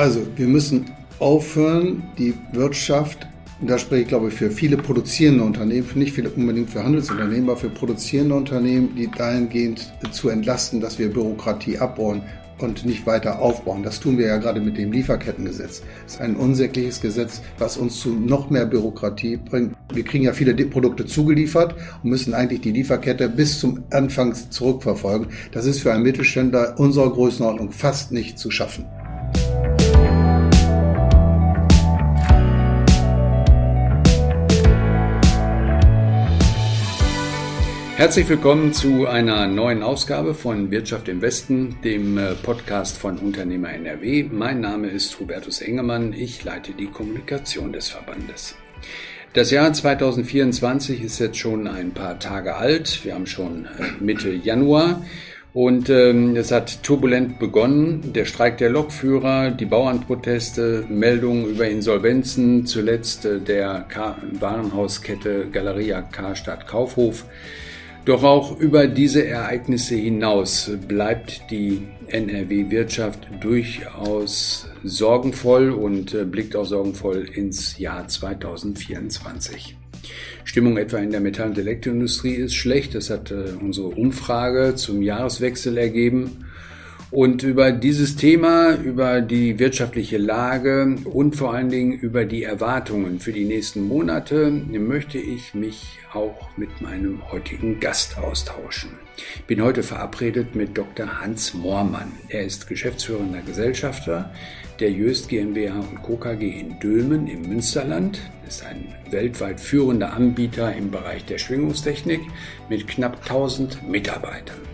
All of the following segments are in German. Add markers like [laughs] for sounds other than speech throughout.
Also, wir müssen aufhören, die Wirtschaft, da spreche ich glaube ich für viele produzierende Unternehmen, nicht viele unbedingt für Handelsunternehmen, aber für produzierende Unternehmen, die dahingehend zu entlasten, dass wir Bürokratie abbauen und nicht weiter aufbauen. Das tun wir ja gerade mit dem Lieferkettengesetz. Das ist ein unsägliches Gesetz, was uns zu noch mehr Bürokratie bringt. Wir kriegen ja viele Produkte zugeliefert und müssen eigentlich die Lieferkette bis zum Anfang zurückverfolgen. Das ist für einen Mittelständler unserer Größenordnung fast nicht zu schaffen. Herzlich willkommen zu einer neuen Ausgabe von Wirtschaft im Westen, dem äh, Podcast von Unternehmer NRW. Mein Name ist Hubertus Engemann, ich leite die Kommunikation des Verbandes. Das Jahr 2024 ist jetzt schon ein paar Tage alt. Wir haben schon äh, Mitte Januar und ähm, es hat turbulent begonnen. Der Streik der Lokführer, die Bauernproteste, Meldungen über Insolvenzen, zuletzt äh, der K Warenhauskette Galeria Karstadt Kaufhof. Doch auch über diese Ereignisse hinaus bleibt die NRW-Wirtschaft durchaus sorgenvoll und äh, blickt auch sorgenvoll ins Jahr 2024. Stimmung etwa in der Metall- und Elektroindustrie ist schlecht. Das hat äh, unsere Umfrage zum Jahreswechsel ergeben. Und über dieses Thema, über die wirtschaftliche Lage und vor allen Dingen über die Erwartungen für die nächsten Monate möchte ich mich auch mit meinem heutigen Gast austauschen. Ich bin heute verabredet mit Dr. Hans Moormann. Er ist geschäftsführender Gesellschafter der Jöst GmbH und Co. KG in Dülmen im Münsterland. Ist ein weltweit führender Anbieter im Bereich der Schwingungstechnik mit knapp 1000 Mitarbeitern.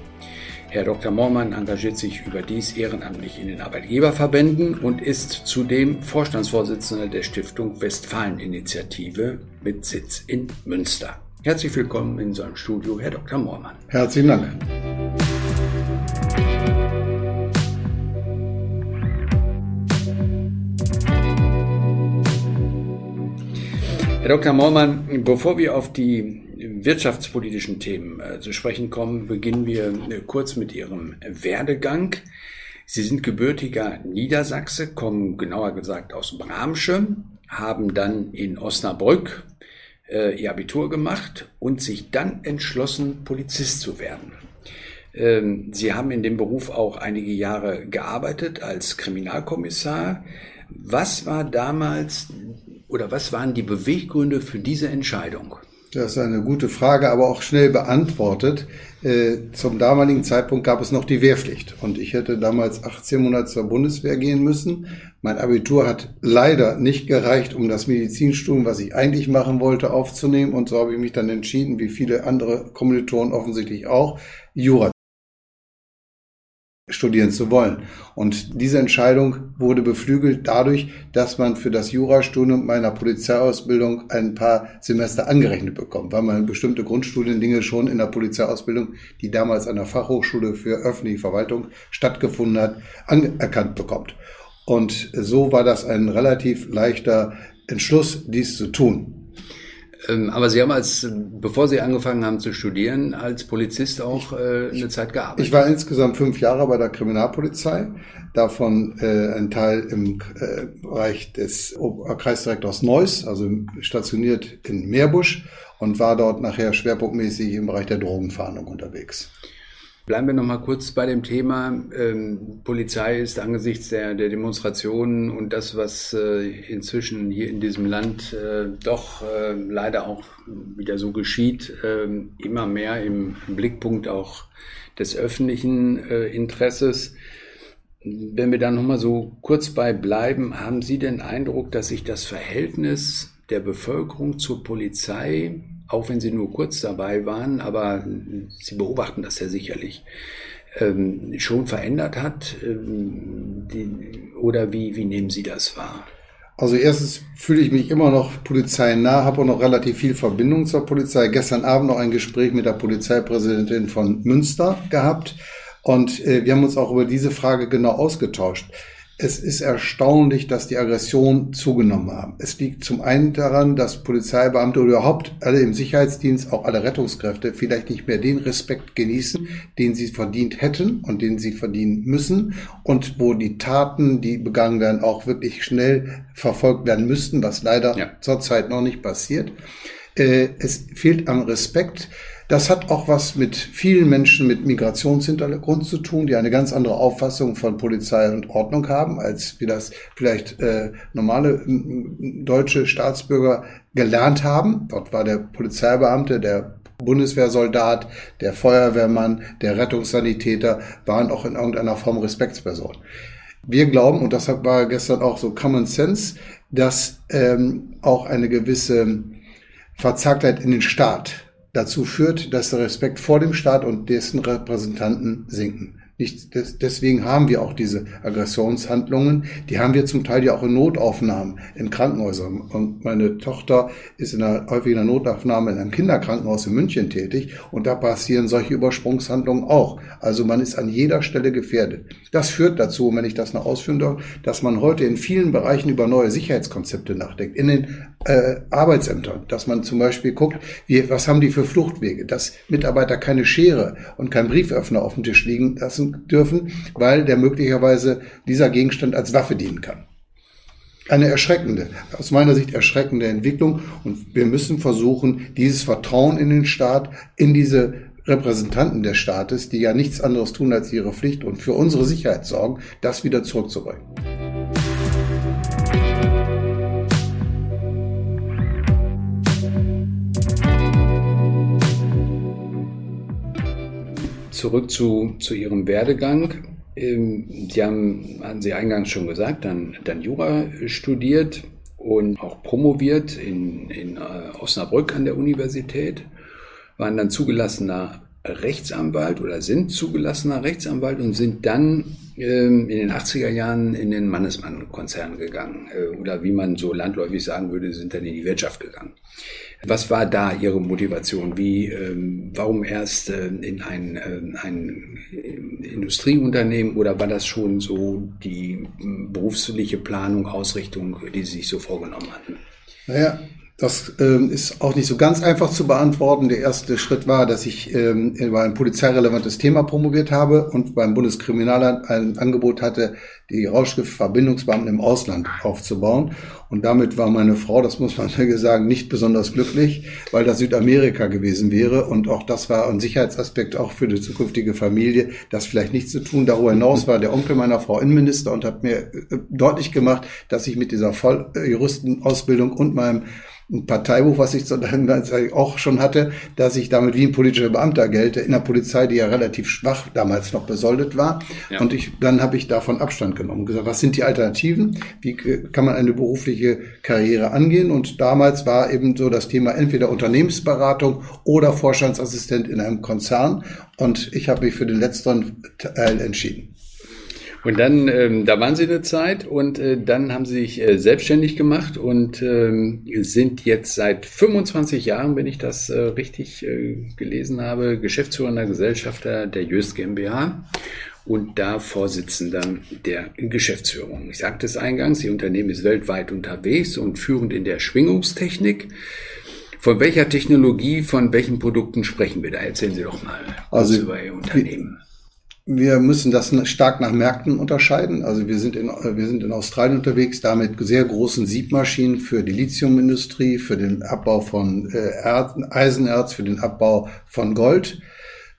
Herr Dr. Moormann engagiert sich überdies ehrenamtlich in den Arbeitgeberverbänden und ist zudem Vorstandsvorsitzender der Stiftung Westfalen-Initiative mit Sitz in Münster. Herzlich willkommen in unserem Studio, Herr Dr. Moormann. Herzlichen Dank. Herr Dr. Moormann, bevor wir auf die wirtschaftspolitischen Themen äh, zu sprechen kommen, beginnen wir äh, kurz mit Ihrem Werdegang. Sie sind gebürtiger Niedersachse, kommen genauer gesagt aus Bramsche, haben dann in Osnabrück äh, ihr Abitur gemacht und sich dann entschlossen, Polizist zu werden. Ähm, Sie haben in dem Beruf auch einige Jahre gearbeitet als Kriminalkommissar. Was war damals oder was waren die Beweggründe für diese Entscheidung? Das ist eine gute Frage, aber auch schnell beantwortet. Äh, zum damaligen Zeitpunkt gab es noch die Wehrpflicht und ich hätte damals 18 Monate zur Bundeswehr gehen müssen. Mein Abitur hat leider nicht gereicht, um das Medizinstudium, was ich eigentlich machen wollte, aufzunehmen und so habe ich mich dann entschieden, wie viele andere Kommilitonen offensichtlich auch, Jura studieren zu wollen. Und diese Entscheidung wurde beflügelt dadurch, dass man für das Jurastudium meiner Polizeiausbildung ein paar Semester angerechnet bekommt, weil man bestimmte Grundstudiendinge schon in der Polizeiausbildung, die damals an der Fachhochschule für öffentliche Verwaltung stattgefunden hat, anerkannt bekommt. Und so war das ein relativ leichter Entschluss, dies zu tun. Ähm, aber Sie haben als, bevor Sie angefangen haben zu studieren, als Polizist auch äh, eine Zeit gearbeitet. Ich war insgesamt fünf Jahre bei der Kriminalpolizei, davon äh, ein Teil im äh, Bereich des Kreisdirektors Neuss, also stationiert in Meerbusch und war dort nachher schwerpunktmäßig im Bereich der Drogenfahndung unterwegs. Bleiben wir noch mal kurz bei dem Thema. Ähm, Polizei ist angesichts der, der Demonstrationen und das, was äh, inzwischen hier in diesem Land äh, doch äh, leider auch wieder so geschieht, ähm, immer mehr im Blickpunkt auch des öffentlichen äh, Interesses. Wenn wir da noch mal so kurz bei bleiben, haben Sie den Eindruck, dass sich das Verhältnis der Bevölkerung zur Polizei auch wenn Sie nur kurz dabei waren, aber Sie beobachten das ja sicherlich, ähm, schon verändert hat? Ähm, die, oder wie, wie nehmen Sie das wahr? Also erstens fühle ich mich immer noch polizeinah, habe auch noch relativ viel Verbindung zur Polizei. Gestern Abend noch ein Gespräch mit der Polizeipräsidentin von Münster gehabt und äh, wir haben uns auch über diese Frage genau ausgetauscht. Es ist erstaunlich, dass die Aggressionen zugenommen haben. Es liegt zum einen daran, dass Polizeibeamte oder überhaupt alle im Sicherheitsdienst, auch alle Rettungskräfte, vielleicht nicht mehr den Respekt genießen, den sie verdient hätten und den sie verdienen müssen und wo die Taten, die begangen werden, auch wirklich schnell verfolgt werden müssten, was leider ja. zurzeit noch nicht passiert. Äh, es fehlt am Respekt. Das hat auch was mit vielen Menschen mit Migrationshintergrund zu tun, die eine ganz andere Auffassung von Polizei und Ordnung haben, als wie das vielleicht äh, normale deutsche Staatsbürger gelernt haben. Dort war der Polizeibeamte, der Bundeswehrsoldat, der Feuerwehrmann, der Rettungssanitäter waren auch in irgendeiner Form Respektspersonen. Wir glauben, und das war gestern auch so Common Sense, dass ähm, auch eine gewisse Verzagtheit in den Staat dazu führt, dass der Respekt vor dem Staat und dessen Repräsentanten sinken. Nicht, des, deswegen haben wir auch diese Aggressionshandlungen. Die haben wir zum Teil ja auch in Notaufnahmen in Krankenhäusern. Und meine Tochter ist in einer, häufig in einer Notaufnahme in einem Kinderkrankenhaus in München tätig. Und da passieren solche Übersprungshandlungen auch. Also man ist an jeder Stelle gefährdet. Das führt dazu, wenn ich das noch ausführen darf, dass man heute in vielen Bereichen über neue Sicherheitskonzepte nachdenkt. In den äh, Arbeitsämtern, dass man zum Beispiel guckt, wie, was haben die für Fluchtwege, dass Mitarbeiter keine Schere und kein Brieföffner auf dem Tisch liegen lassen dürfen, weil der möglicherweise dieser Gegenstand als Waffe dienen kann. Eine erschreckende, aus meiner Sicht erschreckende Entwicklung. Und wir müssen versuchen, dieses Vertrauen in den Staat, in diese Repräsentanten des Staates, die ja nichts anderes tun als ihre Pflicht und für unsere Sicherheit sorgen, das wieder zurückzubringen. Zurück zu, zu Ihrem Werdegang. Ähm, Sie haben, hatten Sie eingangs schon gesagt, dann, dann Jura studiert und auch promoviert in, in äh, Osnabrück an der Universität, waren dann zugelassener Rechtsanwalt oder sind zugelassener Rechtsanwalt und sind dann ähm, in den 80er Jahren in den Mannesmann-Konzern gegangen. Äh, oder wie man so landläufig sagen würde, sind dann in die Wirtschaft gegangen. Was war da Ihre Motivation? Wie, ähm, warum erst äh, in ein, äh, ein Industrieunternehmen oder war das schon so die berufliche Planung, Ausrichtung, die Sie sich so vorgenommen hatten? Naja, das ähm, ist auch nicht so ganz einfach zu beantworten. Der erste Schritt war, dass ich ähm, über ein polizeirelevantes Thema promoviert habe und beim Bundeskriminalamt ein Angebot hatte, die Rauschgiftverbindungsbeamten im Ausland aufzubauen. Und damit war meine Frau, das muss man [laughs] sagen, nicht besonders glücklich, weil das Südamerika gewesen wäre. Und auch das war ein Sicherheitsaspekt auch für die zukünftige Familie, das vielleicht nicht zu tun. Darüber hinaus war der Onkel meiner Frau Innenminister und hat mir äh, deutlich gemacht, dass ich mit dieser Volljuristenausbildung und meinem ein Parteibuch, [laughs] was ich auch schon hatte, dass ich damit wie ein politischer Beamter gelte in der Polizei, die ja relativ schwach damals noch besoldet war. Ja. Und ich, dann habe ich davon Abstand genommen und gesagt, was sind die Alternativen? Wie kann man eine berufliche Karriere angehen? Und damals war eben so das Thema entweder Unternehmensberatung oder Vorstandsassistent in einem Konzern. Und ich habe mich für den letzteren Teil entschieden. Und dann, ähm, da waren Sie eine Zeit und äh, dann haben Sie sich äh, selbstständig gemacht und ähm, sind jetzt seit 25 Jahren, wenn ich das äh, richtig äh, gelesen habe, geschäftsführender Gesellschafter der Jöst GmbH und da Vorsitzender der Geschäftsführung. Ich sagte es eingangs, Ihr Unternehmen ist weltweit unterwegs und führend in der Schwingungstechnik. Von welcher Technologie, von welchen Produkten sprechen wir da? Erzählen Sie doch mal also, über Ihr Unternehmen. Wir müssen das stark nach Märkten unterscheiden. Also wir sind in, wir sind in Australien unterwegs, da mit sehr großen Siebmaschinen für die Lithiumindustrie, für den Abbau von äh, Eisenerz, für den Abbau von Gold.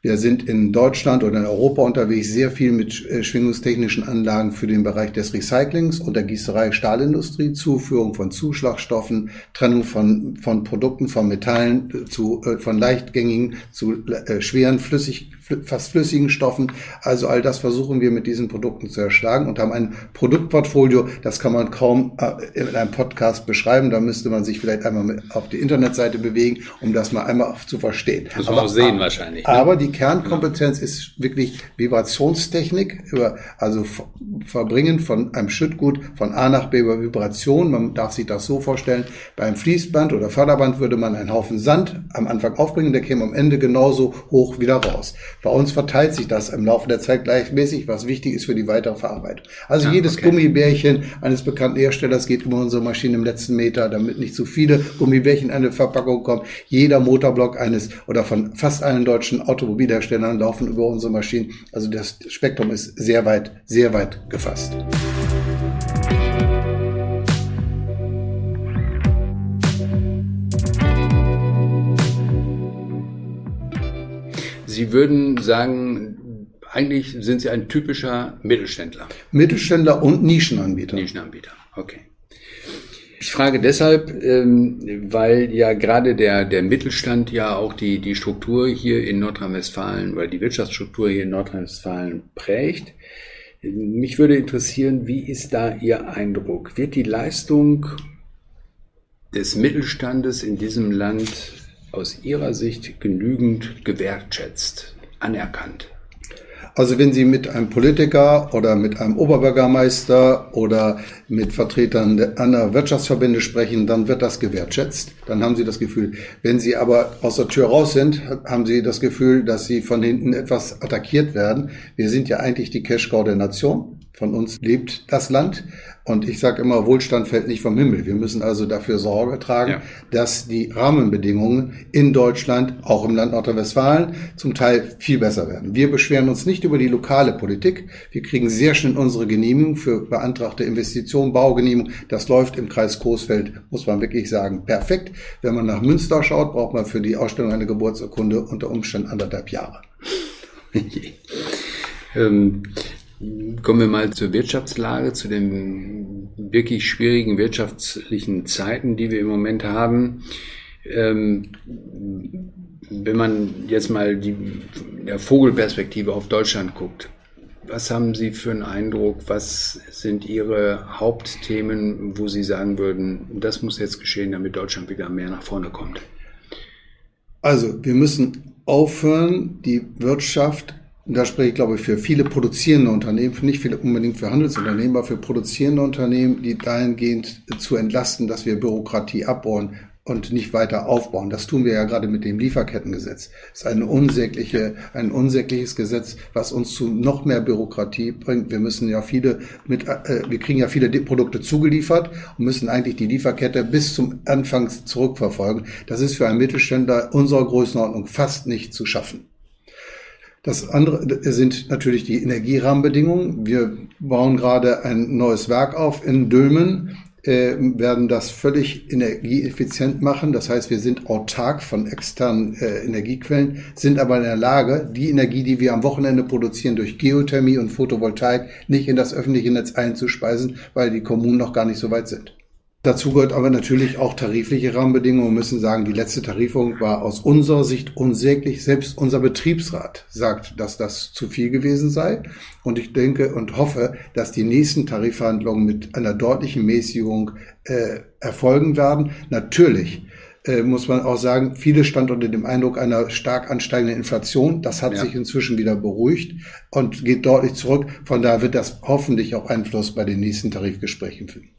Wir sind in Deutschland oder in Europa unterwegs sehr viel mit äh, schwingungstechnischen Anlagen für den Bereich des Recyclings und der Gießerei Stahlindustrie, Zuführung von Zuschlagstoffen, Trennung von, von Produkten, von Metallen zu, äh, von leichtgängigen zu äh, schweren, flüssig, fast flüssigen Stoffen. Also all das versuchen wir mit diesen Produkten zu erschlagen und haben ein Produktportfolio, das kann man kaum äh, in einem Podcast beschreiben. Da müsste man sich vielleicht einmal auf die Internetseite bewegen, um das mal einmal zu verstehen. Muss man aber, auch sehen wahrscheinlich. Ne? Aber die Kernkompetenz ist wirklich Vibrationstechnik, über, also Verbringen von einem Schüttgut von A nach B über Vibration. Man darf sich das so vorstellen, beim Fließband oder Förderband würde man einen Haufen Sand am Anfang aufbringen, der käme am Ende genauso hoch wieder raus. Bei uns verteilt sich das im Laufe der Zeit gleichmäßig, was wichtig ist für die weitere Verarbeitung. Also ah, jedes okay. Gummibärchen eines bekannten Herstellers geht über unsere Maschine im letzten Meter, damit nicht zu viele Gummibärchen in eine Verpackung kommen. Jeder Motorblock eines oder von fast allen deutschen Automobilherstellern laufen über unsere Maschinen. Also das Spektrum ist sehr weit, sehr weit gefasst. Sie würden sagen, eigentlich sind Sie ein typischer Mittelständler. Mittelständler und Nischenanbieter. Nischenanbieter, okay. Ich frage deshalb, ähm, weil ja gerade der, der Mittelstand ja auch die, die Struktur hier in Nordrhein-Westfalen oder die Wirtschaftsstruktur hier in Nordrhein-Westfalen prägt. Mich würde interessieren, wie ist da Ihr Eindruck? Wird die Leistung des Mittelstandes in diesem Land aus Ihrer Sicht genügend gewertschätzt, anerkannt? Also wenn Sie mit einem Politiker oder mit einem Oberbürgermeister oder mit Vertretern anderer Wirtschaftsverbände sprechen, dann wird das gewertschätzt. Dann haben Sie das Gefühl. Wenn Sie aber aus der Tür raus sind, haben Sie das Gefühl, dass Sie von hinten etwas attackiert werden. Wir sind ja eigentlich die Cash-Cow der Nation. Von uns lebt das Land. Und ich sage immer, Wohlstand fällt nicht vom Himmel. Wir müssen also dafür Sorge tragen, ja. dass die Rahmenbedingungen in Deutschland, auch im Land Nordrhein-Westfalen, zum Teil viel besser werden. Wir beschweren uns nicht über die lokale Politik. Wir kriegen sehr schnell unsere Genehmigung für beantragte Investitionen, Baugenehmigung. Das läuft im Kreis Coesfeld, muss man wirklich sagen, perfekt. Wenn man nach Münster schaut, braucht man für die Ausstellung eine Geburtsurkunde unter Umständen anderthalb Jahre. [laughs] ähm, Kommen wir mal zur Wirtschaftslage, zu den wirklich schwierigen wirtschaftlichen Zeiten, die wir im Moment haben. Ähm, wenn man jetzt mal die, der Vogelperspektive auf Deutschland guckt, was haben Sie für einen Eindruck? Was sind Ihre Hauptthemen, wo Sie sagen würden, das muss jetzt geschehen, damit Deutschland wieder mehr nach vorne kommt? Also, wir müssen aufhören, die Wirtschaft und da spreche ich, glaube ich, für viele produzierende Unternehmen, nicht viele unbedingt für Handelsunternehmen, aber für produzierende Unternehmen, die dahingehend zu entlasten, dass wir Bürokratie abbauen und nicht weiter aufbauen. Das tun wir ja gerade mit dem Lieferkettengesetz. Das ist eine unsägliche, ein unsägliches Gesetz, was uns zu noch mehr Bürokratie bringt. Wir müssen ja viele mit, äh, wir kriegen ja viele Produkte zugeliefert und müssen eigentlich die Lieferkette bis zum Anfang zurückverfolgen. Das ist für einen Mittelständler unserer Größenordnung fast nicht zu schaffen. Das andere sind natürlich die Energierahmenbedingungen. Wir bauen gerade ein neues Werk auf in Dülmen, äh, werden das völlig energieeffizient machen. Das heißt, wir sind autark von externen äh, Energiequellen, sind aber in der Lage, die Energie, die wir am Wochenende produzieren, durch Geothermie und Photovoltaik nicht in das öffentliche Netz einzuspeisen, weil die Kommunen noch gar nicht so weit sind. Dazu gehört aber natürlich auch tarifliche Rahmenbedingungen. Wir müssen sagen, die letzte Tarifung war aus unserer Sicht unsäglich. Selbst unser Betriebsrat sagt, dass das zu viel gewesen sei. Und ich denke und hoffe, dass die nächsten Tarifverhandlungen mit einer deutlichen Mäßigung äh, erfolgen werden. Natürlich äh, muss man auch sagen, viele stand unter dem Eindruck einer stark ansteigenden Inflation. Das hat ja. sich inzwischen wieder beruhigt und geht deutlich zurück. Von daher wird das hoffentlich auch Einfluss bei den nächsten Tarifgesprächen finden.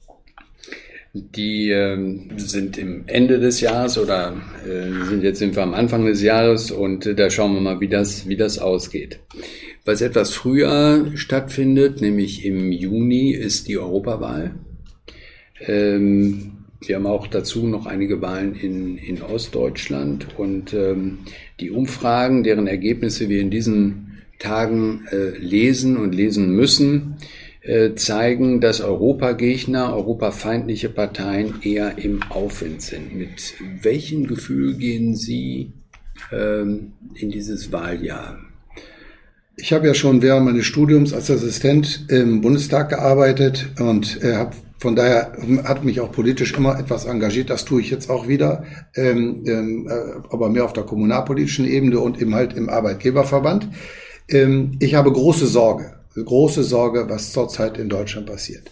Die ähm, sind im Ende des Jahres oder äh, sind jetzt sind wir am Anfang des Jahres und äh, da schauen wir mal, wie das, wie das ausgeht. Was etwas früher stattfindet, nämlich im Juni, ist die Europawahl. Ähm, wir haben auch dazu noch einige Wahlen in, in Ostdeutschland und ähm, die Umfragen, deren Ergebnisse wir in diesen Tagen äh, lesen und lesen müssen, zeigen, dass Europagegner, europafeindliche Parteien eher im Aufwind sind. Mit welchem Gefühl gehen Sie ähm, in dieses Wahljahr? Ich habe ja schon während meines Studiums als Assistent im Bundestag gearbeitet und äh, habe von daher hat mich auch politisch immer etwas engagiert. Das tue ich jetzt auch wieder, ähm, ähm, äh, aber mehr auf der kommunalpolitischen Ebene und eben halt im Arbeitgeberverband. Ähm, ich habe große Sorge große Sorge, was zurzeit in Deutschland passiert.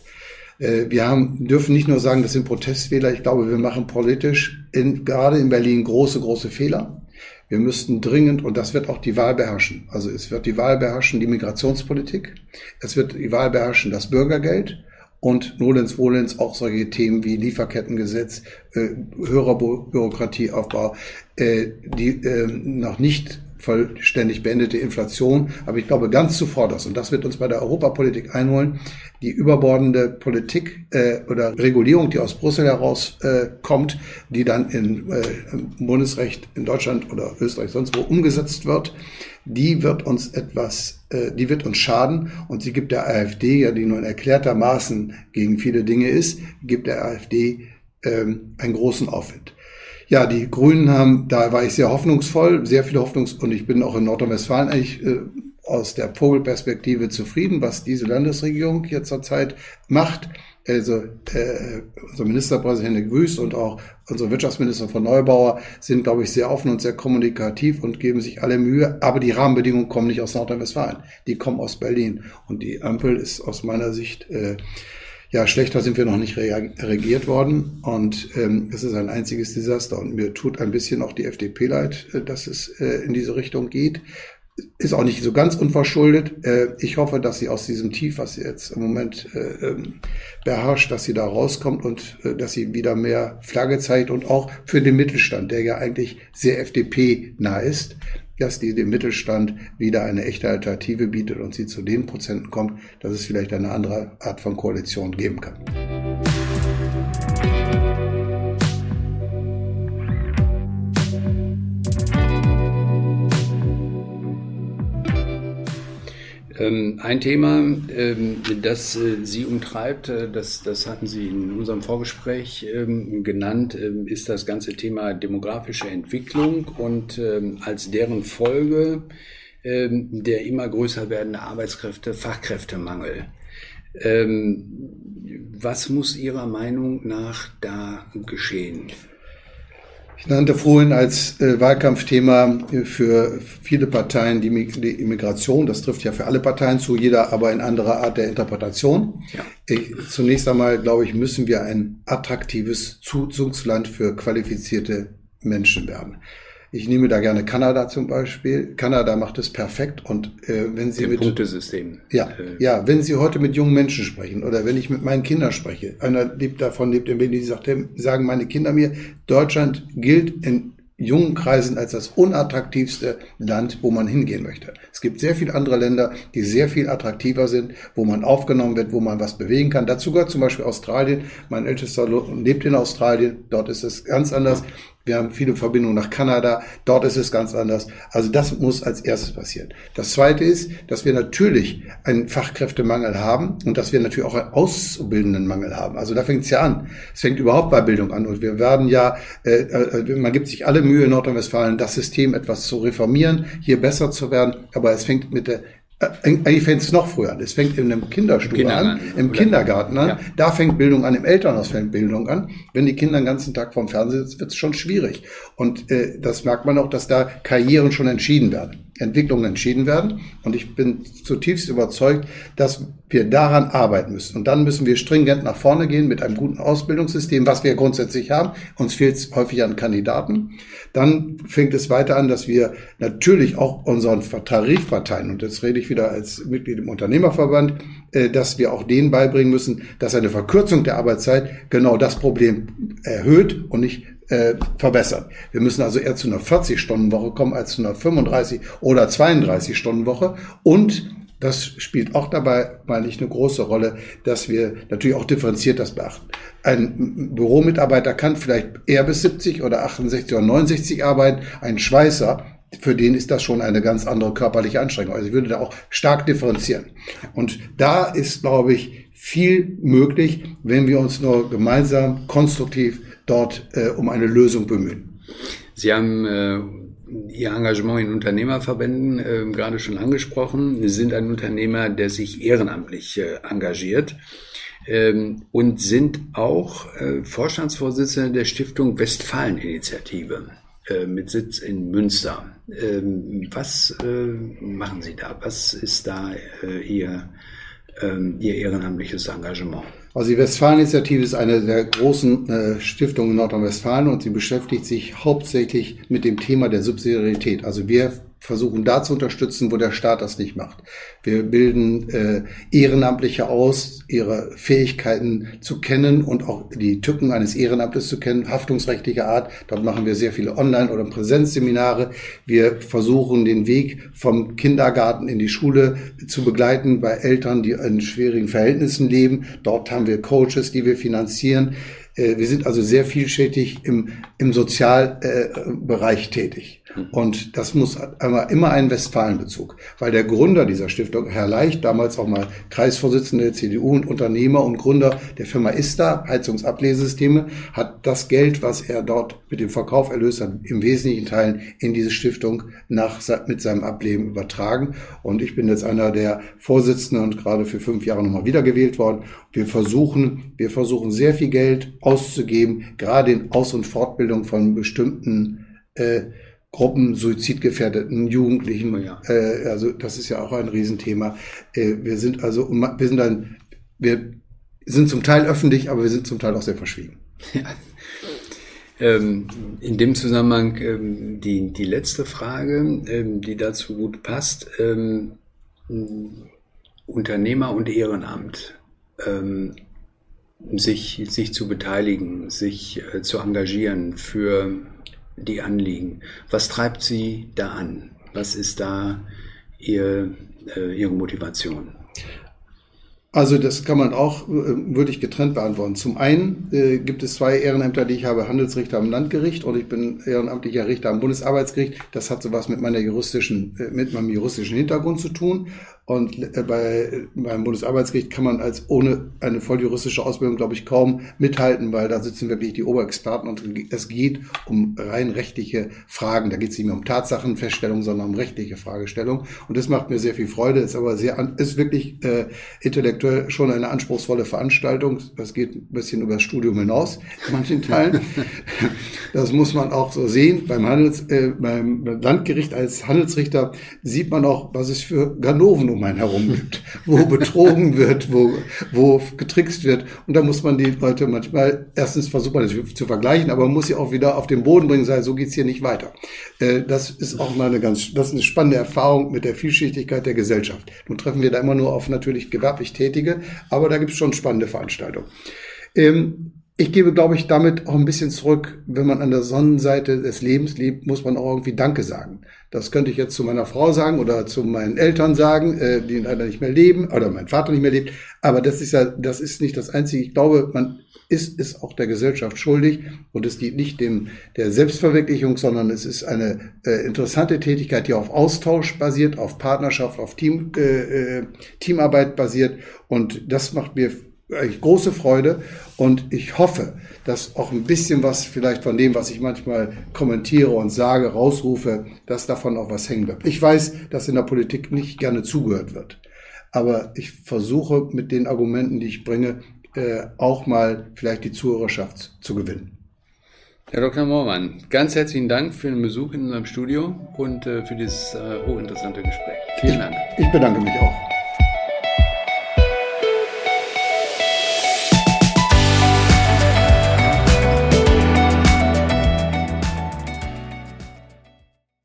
Äh, wir haben, dürfen nicht nur sagen, das sind Protestwähler. Ich glaube, wir machen politisch in, gerade in Berlin große, große Fehler. Wir müssten dringend, und das wird auch die Wahl beherrschen, also es wird die Wahl beherrschen, die Migrationspolitik, es wird die Wahl beherrschen, das Bürgergeld und nolens volens auch solche Themen wie Lieferkettengesetz, äh, höherer Bürokratieaufbau, äh, die äh, noch nicht vollständig beendete Inflation. Aber ich glaube ganz zuvorderst, und das wird uns bei der Europapolitik einholen, die überbordende Politik äh, oder Regulierung, die aus Brüssel heraus äh, kommt, die dann in, äh, im Bundesrecht in Deutschland oder Österreich sonst wo umgesetzt wird, die wird uns etwas, äh, die wird uns schaden und sie gibt der AfD, ja, die nur in erklärtermaßen gegen viele Dinge ist, gibt der AfD ähm, einen großen Aufwind. Ja, die Grünen haben, da war ich sehr hoffnungsvoll, sehr viel Hoffnungs- und ich bin auch in Nordrhein-Westfalen eigentlich äh, aus der Vogelperspektive zufrieden, was diese Landesregierung jetzt zurzeit macht. Also äh, unser Ministerpräsident Grüß und auch unsere Wirtschaftsminister von Neubauer sind, glaube ich, sehr offen und sehr kommunikativ und geben sich alle Mühe. Aber die Rahmenbedingungen kommen nicht aus Nordrhein-Westfalen, die kommen aus Berlin. Und die Ampel ist aus meiner Sicht äh, ja, schlechter sind wir noch nicht regiert worden und ähm, es ist ein einziges Desaster und mir tut ein bisschen auch die FDP leid, äh, dass es äh, in diese Richtung geht. Ist auch nicht so ganz unverschuldet. Äh, ich hoffe, dass sie aus diesem Tief, was sie jetzt im Moment äh, ähm, beherrscht, dass sie da rauskommt und äh, dass sie wieder mehr Flagge zeigt und auch für den Mittelstand, der ja eigentlich sehr FDP nah ist, dass die dem Mittelstand wieder eine echte Alternative bietet und sie zu den Prozenten kommt, dass es vielleicht eine andere Art von Koalition geben kann. Ein Thema, ähm, das äh, Sie umtreibt, äh, das, das hatten Sie in unserem Vorgespräch ähm, genannt, ist das ganze Thema demografische Entwicklung und als deren Folge der immer größer werdende Arbeitskräfte, Fachkräftemangel. Was muss Ihrer Meinung nach da geschehen? Ich nannte vorhin als äh, Wahlkampfthema für viele Parteien die, die, Immigration. Das trifft ja für alle Parteien zu, jeder aber in anderer Art der Interpretation. Ja. Ich, zunächst einmal, glaube ich, müssen wir ein attraktives Zuzugsland für qualifizierte Menschen werden. Ich nehme da gerne Kanada zum Beispiel. Kanada macht es perfekt und äh, wenn Sie Im mit Punktesystem. Ja, äh. ja, wenn Sie heute mit jungen Menschen sprechen oder wenn ich mit meinen Kindern spreche, einer lebt davon, lebt in Berlin, die sagt, sagen meine Kinder mir, Deutschland gilt in jungen Kreisen als das unattraktivste Land, wo man hingehen möchte. Es gibt sehr viele andere Länder, die sehr viel attraktiver sind, wo man aufgenommen wird, wo man was bewegen kann. Dazu gehört zum Beispiel Australien. Mein ältester lebt in Australien. Dort ist es ganz anders. Wir haben viele Verbindungen nach Kanada. Dort ist es ganz anders. Also das muss als erstes passieren. Das zweite ist, dass wir natürlich einen Fachkräftemangel haben und dass wir natürlich auch einen Ausbildendenmangel haben. Also da fängt es ja an. Es fängt überhaupt bei Bildung an. Und wir werden ja, äh, äh, man gibt sich alle Mühe in Nordrhein-Westfalen, das System etwas zu reformieren, hier besser zu werden. Aber es fängt mit der äh, eigentlich fängt es noch früher an. Es fängt in einem Kinderstuhl an, im Kindergarten an. Ja. Da fängt Bildung an, im Elternhaus fängt Bildung an. Wenn die Kinder den ganzen Tag vorm Fernsehen sitzen, wird es schon schwierig. Und äh, das merkt man auch, dass da Karrieren schon entschieden werden. Entwicklungen entschieden werden. Und ich bin zutiefst überzeugt, dass wir daran arbeiten müssen. Und dann müssen wir stringent nach vorne gehen mit einem guten Ausbildungssystem, was wir grundsätzlich haben. Uns fehlt es häufig an Kandidaten. Dann fängt es weiter an, dass wir natürlich auch unseren Tarifparteien, und jetzt rede ich wieder als Mitglied im Unternehmerverband, äh, dass wir auch denen beibringen müssen, dass eine Verkürzung der Arbeitszeit genau das Problem erhöht und nicht äh, verbessern. Wir müssen also eher zu einer 40-Stunden-Woche kommen als zu einer 35 oder 32-Stunden-Woche. Und das spielt auch dabei, meine ich, eine große Rolle, dass wir natürlich auch differenziert das beachten. Ein Büromitarbeiter kann vielleicht eher bis 70 oder 68 oder 69 arbeiten. Ein Schweißer, für den ist das schon eine ganz andere körperliche Anstrengung. Also ich würde da auch stark differenzieren. Und da ist, glaube ich, viel möglich, wenn wir uns nur gemeinsam konstruktiv dort äh, um eine Lösung bemühen. Sie haben äh, Ihr Engagement in Unternehmerverbänden äh, gerade schon angesprochen. Sie sind ein Unternehmer, der sich ehrenamtlich äh, engagiert ähm, und sind auch äh, Vorstandsvorsitzender der Stiftung Westfalen-Initiative äh, mit Sitz in Münster. Ähm, was äh, machen Sie da? Was ist da äh, Ihr, ähm, Ihr ehrenamtliches Engagement? Also die Westfalen-Initiative ist eine der großen äh, Stiftungen in Nordrhein-Westfalen und sie beschäftigt sich hauptsächlich mit dem Thema der Subsidiarität. Also wir versuchen da zu unterstützen, wo der Staat das nicht macht. Wir bilden äh, Ehrenamtliche aus, ihre Fähigkeiten zu kennen und auch die Tücken eines Ehrenamtes zu kennen, haftungsrechtlicher Art. Dort machen wir sehr viele Online- oder Präsenzseminare. Wir versuchen den Weg vom Kindergarten in die Schule zu begleiten bei Eltern, die in schwierigen Verhältnissen leben. Dort haben wir Coaches, die wir finanzieren. Äh, wir sind also sehr vielschichtig im, im Sozialbereich tätig. Mhm. Und das muss einmal immer einen Westfalenbezug, weil der Gründer dieser Stiftung, Herr Leicht, damals auch mal Kreisvorsitzender der CDU und Unternehmer und Gründer der Firma ISTA, Heizungsablesesysteme, hat das Geld, was er dort mit dem Verkauf erlöst hat, im wesentlichen Teilen in diese Stiftung nach, mit seinem Ableben übertragen. Und ich bin jetzt einer der Vorsitzenden und gerade für fünf Jahre nochmal wiedergewählt worden. Wir versuchen, wir versuchen sehr viel Geld auszugeben, gerade in Aus- und Fortbildung von bestimmten äh, Gruppen suizidgefährdeten Jugendlichen. Ja. Äh, also das ist ja auch ein Riesenthema. Äh, wir sind also, wir sind dann, wir sind zum Teil öffentlich, aber wir sind zum Teil auch sehr verschwiegen. Ja. Ähm, in dem Zusammenhang ähm, die, die letzte Frage, ähm, die dazu gut passt. Ähm, Unternehmer und Ehrenamt. Ähm, sich, sich zu beteiligen, sich äh, zu engagieren für die Anliegen. Was treibt Sie da an? Was ist da ihr, äh, Ihre Motivation? Also das kann man auch äh, wirklich getrennt beantworten. Zum einen äh, gibt es zwei Ehrenämter, die ich habe, Handelsrichter am Landgericht und ich bin ehrenamtlicher Richter am Bundesarbeitsgericht. Das hat sowas mit meiner juristischen, äh, mit meinem juristischen Hintergrund zu tun. Und äh, bei, beim Bundesarbeitsgericht kann man als ohne eine volljuristische Ausbildung, glaube ich, kaum mithalten, weil da sitzen wirklich die Oberexperten und es geht um rein rechtliche Fragen. Da geht es nicht mehr um Tatsachenfeststellung, sondern um rechtliche Fragestellung. Und das macht mir sehr viel Freude, ist aber sehr, ist wirklich äh, intellektuell schon eine anspruchsvolle Veranstaltung. Das geht ein bisschen über das Studium hinaus in manchen Teilen. [laughs] das muss man auch so sehen. Beim Handels, äh, beim Landgericht als Handelsrichter sieht man auch, was es für Ganoven um einen herum gibt, wo betrogen wird, wo, wo getrickst wird. Und da muss man die Leute manchmal, erstens versucht man das zu vergleichen, aber man muss sie auch wieder auf den Boden bringen, sagen, so geht's hier nicht weiter. Äh, das ist auch mal eine ganz, das ist eine spannende Erfahrung mit der Vielschichtigkeit der Gesellschaft. Nun treffen wir da immer nur auf natürlich gewerblich Tätige, aber da gibt es schon spannende Veranstaltungen. Ähm, ich gebe, glaube ich, damit auch ein bisschen zurück. Wenn man an der Sonnenseite des Lebens lebt, muss man auch irgendwie Danke sagen. Das könnte ich jetzt zu meiner Frau sagen oder zu meinen Eltern sagen, äh, die leider nicht mehr leben oder mein Vater nicht mehr lebt. Aber das ist ja, das ist nicht das Einzige. Ich glaube, man ist es auch der Gesellschaft schuldig und es dient nicht dem der Selbstverwirklichung, sondern es ist eine äh, interessante Tätigkeit, die auf Austausch basiert, auf Partnerschaft, auf Team, äh, äh Teamarbeit basiert und das macht mir große Freude und ich hoffe, dass auch ein bisschen was vielleicht von dem, was ich manchmal kommentiere und sage, rausrufe, dass davon auch was hängen bleibt. Ich weiß, dass in der Politik nicht gerne zugehört wird, aber ich versuche mit den Argumenten, die ich bringe, äh, auch mal vielleicht die Zuhörerschaft zu gewinnen. Herr Dr. Moormann, ganz herzlichen Dank für den Besuch in unserem Studio und äh, für dieses äh, hochinteressante Gespräch. Vielen Dank. Ich bedanke mich auch.